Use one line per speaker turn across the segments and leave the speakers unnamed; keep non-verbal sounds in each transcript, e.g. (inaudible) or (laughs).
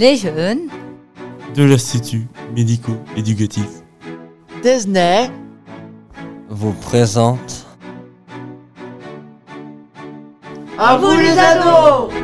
les jeunes.
De l'Institut médico-éducatif.
Disney.
Vous présente.
À vous les ados.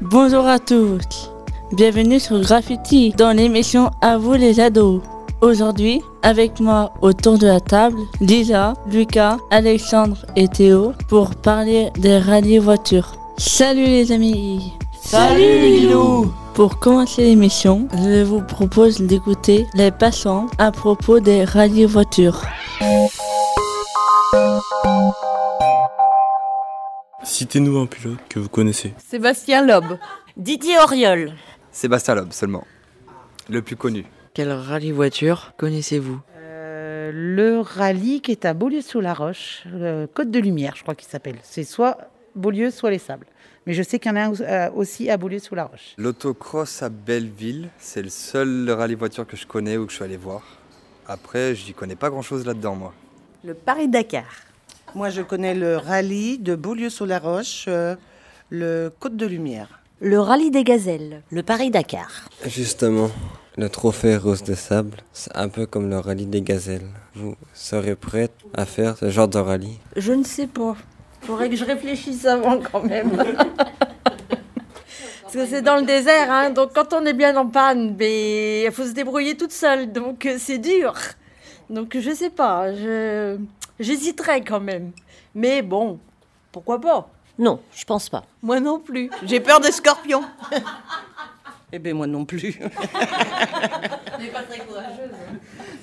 Bonjour à tous, bienvenue sur Graffiti dans l'émission À vous les ados. Aujourd'hui, avec moi autour de la table, Lisa, Lucas, Alexandre et Théo pour parler des rallyes voitures. Salut les amis
Salut Lilou
Pour commencer l'émission, je vous propose d'écouter les passants à propos des rallyes voitures.
Citez-nous un pilote que vous connaissez.
Sébastien Loeb.
Didier Auriol.
Sébastien Loeb seulement. Le plus connu.
Quel rallye voiture connaissez-vous?
Euh, le rallye qui est à Beaulieu-sous-la-Roche, le Côte de Lumière, je crois qu'il s'appelle. C'est soit Beaulieu, soit les Sables. Mais je sais qu'il y en a un euh, aussi à Beaulieu-sous-la-Roche.
L'autocross à Belleville, c'est le seul rallye voiture que je connais ou que je suis allé voir. Après, je n'y connais pas grand-chose là-dedans, moi.
Le Paris-Dakar.
Moi, je connais le rallye de Beaulieu-sur-la-Roche, euh, le Côte de Lumière.
Le rallye des gazelles. Le Paris-Dakar.
Justement, le trophée Rose de Sable, c'est un peu comme le rallye des gazelles. Vous serez prête à faire ce genre de rallye?
Je ne sais pas. Faudrait que je réfléchisse avant quand même. (laughs) Parce que c'est dans le désert, hein, donc quand on est bien en panne, il faut se débrouiller toute seule, donc c'est dur. Donc je sais pas, je... j'hésiterais quand même. Mais bon, pourquoi pas?
Non, je pense pas.
Moi non plus. J'ai peur des scorpions. (laughs)
Eh bien, moi non plus. (laughs)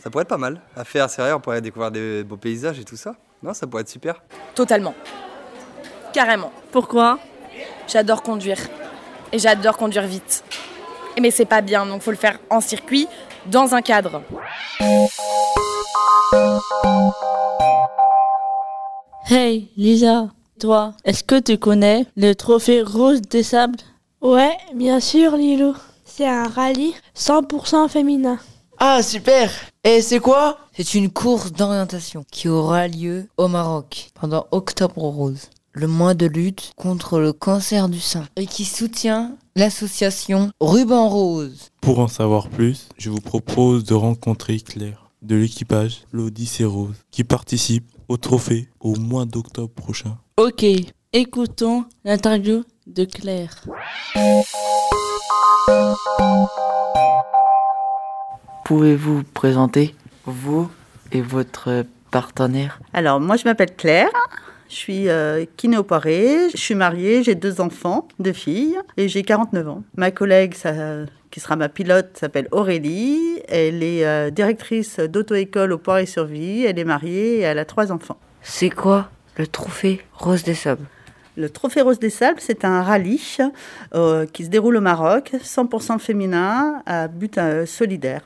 Ça pourrait être pas mal. À faire, c'est vrai, on pourrait découvrir des beaux paysages et tout ça. Non, ça pourrait être super.
Totalement. Carrément.
Pourquoi?
J'adore conduire. Et j'adore conduire vite. Mais c'est pas bien, donc faut le faire en circuit, dans un cadre.
Hey Lisa, toi, est-ce que tu connais le trophée Rose des Sables?
Ouais, bien sûr, Lilou. C'est un rallye 100% féminin.
Ah super Et c'est quoi?
C'est une course d'orientation qui aura lieu au Maroc pendant Octobre Rose, le mois de lutte contre le cancer du sein, et qui soutient l'association Ruban Rose.
Pour en savoir plus, je vous propose de rencontrer Claire de l'équipage l'Odyssée Rose qui participe au trophée au mois d'octobre prochain.
Ok, écoutons l'interview de Claire.
Pouvez-vous vous présenter, vous et votre partenaire?
Alors, moi, je m'appelle Claire. Je suis euh, kiné au Poiré. Je suis mariée, j'ai deux enfants, deux filles, et j'ai 49 ans. Ma collègue, ça- qui sera ma pilote, s'appelle Aurélie. Elle est euh, directrice d'auto-école au Poiré-sur-Vie. Elle est mariée et elle a trois enfants.
C'est quoi le trophée Rose des Sables?
Le Trophée Rose des Sables, c'est un rallye euh, qui se déroule au Maroc, 100% féminin, à but euh, solidaire,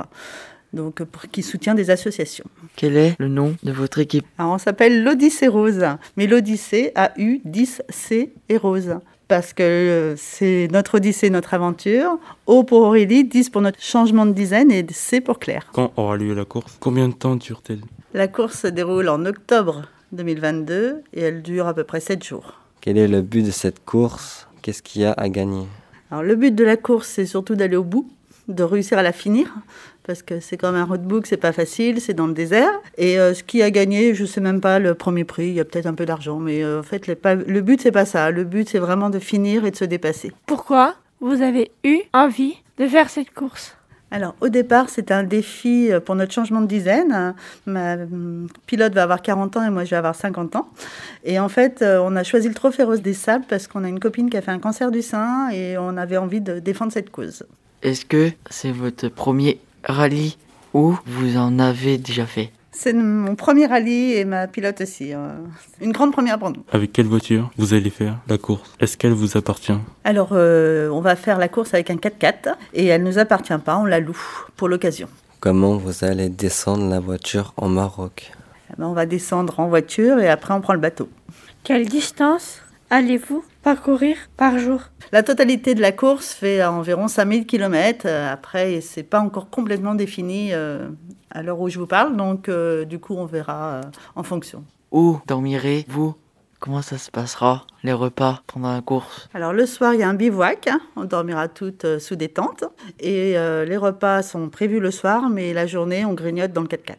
donc pour, qui soutient des associations.
Quel est le nom de votre équipe?
Alors, on s'appelle l'Odyssée Rose, mais l'Odyssée a eu 10 C et Rose. Parce que euh, c'est notre Odyssée, notre aventure. O pour Aurélie, 10 pour notre changement de dizaine et C pour Claire.
Quand aura lieu la course? Combien de temps dure-t-elle?
La course se déroule en octobre 2022 et elle dure à peu près 7 jours.
Quel est le but de cette course? Qu'est-ce qu'il y a à gagner?
Alors, le but de la course, c'est surtout d'aller au bout, de réussir à la finir, parce que c'est comme un roadbook, c'est pas facile, c'est dans le désert. Et euh, ce qui a gagné, je sais même pas le premier prix, il y a peut-être un peu d'argent, mais euh, en fait, le, pas- le but, c'est pas ça. Le but, c'est vraiment de finir et de se dépasser.
Pourquoi vous avez eu envie de faire cette course?
Alors, au départ, c'était un défi euh, pour notre changement de dizaine. Ma hum, pilote va avoir 40 ans et moi, je vais avoir 50 ans. Et en fait, on a choisi le Trophée Rose des Sables parce qu'on a une copine qui a fait un cancer du sein et on avait envie de défendre cette cause.
Est-ce que c'est votre premier rallye ou vous en avez déjà fait
C'est mon premier rallye et ma pilote aussi. euh, Une grande première pour nous.
Avec quelle voiture vous allez faire la course? Est-ce qu'elle vous appartient?
Alors, euh, on va faire la course avec un 4x4 et elle nous appartient pas, on la loue pour l'occasion.
Comment vous allez descendre la voiture au Maroc?
Eh ben, on va descendre en voiture et après on prend le bateau.
Quelle distance? Allez-vous parcourir par jour?
La totalité de la course fait environ 5000 km. Après, c'est pas encore complètement défini euh, à l'heure où je vous parle, donc euh, du coup, on verra euh, en fonction.
Où dormirez-vous? Comment ça se passera, les repas pendant la course?
Alors le soir, il y a un bivouac, hein. on dormira toutes euh, sous des tentes. Et euh, les repas sont prévus le soir, mais la journée, on grignote dans le 4x4.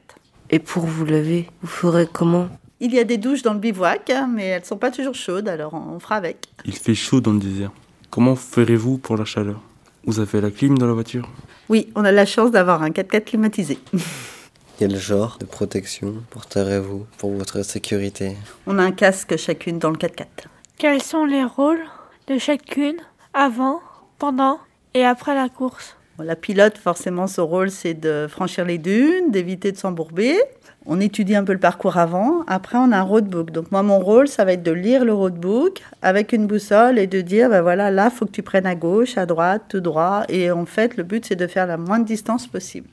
Et pour vous laver, vous ferez comment?
Il y a des douches dans le bivouac, hein, mais elles sont pas toujours chaudes, alors on fera avec.
Il fait chaud dans le désert. Comment ferez-vous pour la chaleur? Vous avez la clim dans la voiture?
Oui, on a la chance d'avoir un 4x4 climatisé. (laughs)
Quel genre de protection porterez-vous pour votre sécurité?
On a un casque chacune dans le 4x4.
Quels sont les rôles de chacune avant, pendant et après la course?
Bon, La pilote, forcément, son rôle, c'est de franchir les dunes, d'éviter de s'embourber. On étudie un peu le parcours avant. Après, on a un roadbook. Donc, moi, mon rôle, ça va être de lire le roadbook avec une boussole et de dire, ben voilà, là, faut que tu prennes à gauche, à droite, tout droit. Et en fait, le but, c'est de faire la moindre distance possible.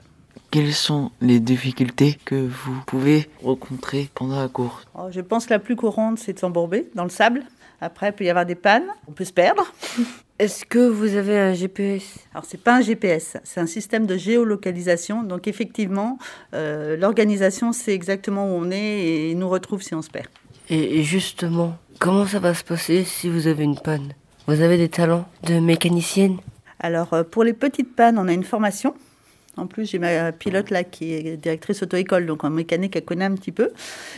Quelles sont les difficultés que vous pouvez rencontrer pendant la course?
Oh, Je pense que la plus courante, c'est de s'embourber dans le sable. Après, il peut y avoir des pannes, on peut se perdre. (laughs)
Est-ce que vous avez un GPS
Alors, c'est pas un GPS, c'est un système de géolocalisation. Donc, effectivement, euh, l'organisation sait exactement où on est et nous retrouve si on se perd.
et, et justement, comment ça va se passer si vous avez une panne? Vous avez des talents de mécanicienne?
Alors, euh, pour les petites pannes, on a une formation. En plus, j'ai ma pilote là qui est directrice auto-école, donc en mécanique, elle connaît un petit peu.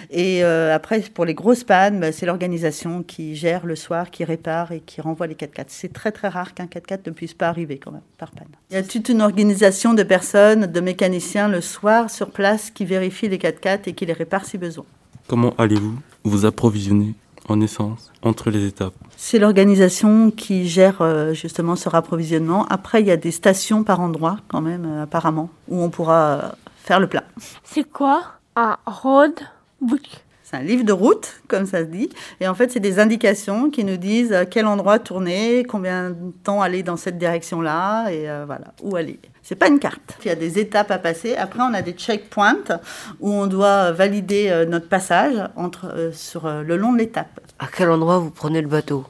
Et euh, après, pour les grosses pannes, bah, c'est l'organisation qui gère le soir, qui répare et qui renvoie les 4x4. C'est très très rare qu'un 4x4 ne puisse pas arriver quand même par panne. Il y a toute une organisation de personnes, de mécaniciens le soir sur place qui vérifient les 4x4 et qui les réparent si besoin.
Comment allez-vous vous approvisionner en essence entre les étapes
C'est l'organisation qui gère euh, justement ce rapprovisionnement. Après, il y a des stations par endroit quand même, euh, apparemment, où on pourra euh, faire le plein.
C'est quoi un roadbook
C'est un livre de route, comme ça se dit. Et en fait, c'est des indications qui nous disent à quel endroit tourner, combien de temps aller dans cette direction-là, et euh, voilà, où aller. C'est pas une carte. Il y a des étapes à passer. Après, on a des checkpoints où on doit valider euh, notre passage entre, euh, sur euh, le long de l'étape.
À quel endroit vous prenez le bateau?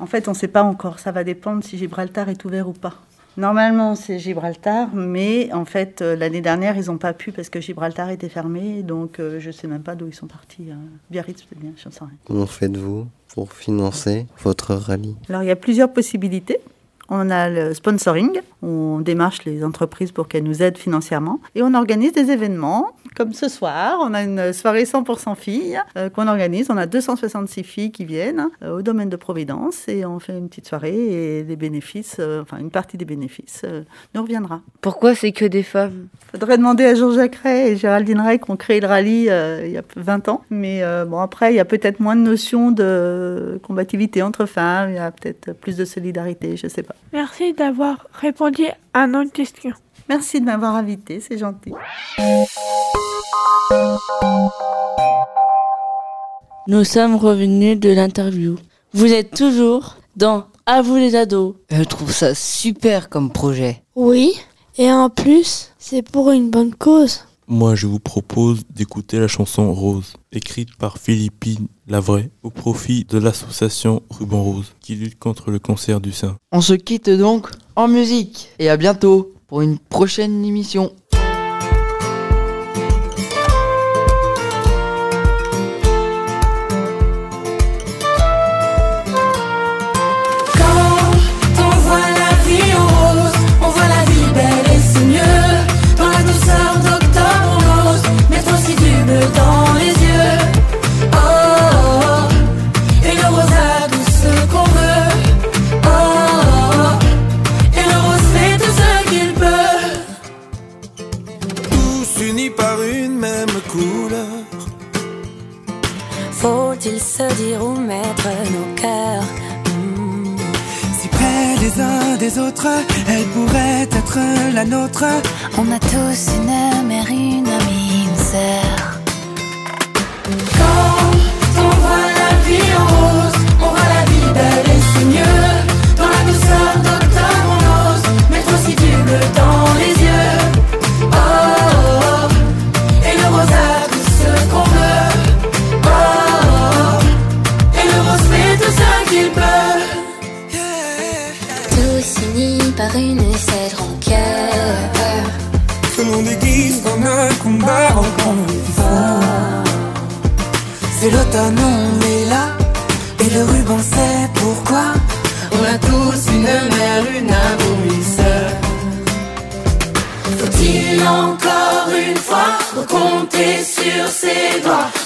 En fait, on ne sait pas encore. Ça va dépendre si Gibraltar est ouvert ou pas. Normalement, c'est Gibraltar, mais en fait, euh, l'année dernière, ils n'ont pas pu parce que Gibraltar était fermé. Donc, euh, je ne sais même pas d'où ils sont partis. hein. Biarritz, peut-être bien, je ne sais rien.
Comment faites-vous pour financer votre rallye?
Alors, il y a plusieurs possibilités. On a le sponsoring, on démarche les entreprises pour qu'elles nous aident financièrement. Et on organise des événements, comme ce soir. On a une soirée 100% filles euh, qu'on organise. On a 266 filles qui viennent euh, au domaine de Providence et on fait une petite soirée et les bénéfices, euh, enfin une partie des bénéfices euh, nous reviendra.
Pourquoi c'est que des femmes?
Faudrait demander à Jean-Jacques Ray et Géraldine Ray qui ont créé le rallye euh, il y a 20 ans. Mais euh, bon, après, il y a peut-être moins de notion de combativité entre femmes. Il y a peut-être plus de solidarité, je sais pas.
Merci d'avoir répondu à nos questions.
Merci de m'avoir invité, c'est gentil.
Nous sommes revenus de l'interview. Vous êtes toujours dans À vous les ados.
Je trouve ça super comme projet.
Oui, et en plus, c'est pour une bonne cause.
Moi, je vous propose d'écouter la chanson Rose, écrite par Philippine Lavray, au profit de l'association Ruban Rose, qui lutte contre le cancer du sein.
On se quitte donc en musique et à bientôt pour une prochaine émission.
Faut-il se dire où mettre nos cœurs?
Si près les uns des autres, elle pourrait être la nôtre.
On a tous une mère, une amie, une sœur. Et cette rancœur.
Que l'on déguise dans un combat fois. C'est l'automne, on est là, et le ruban sait pourquoi? On a tous une mère, une abominisseur.
Faut-il encore une fois compter sur ses doigts?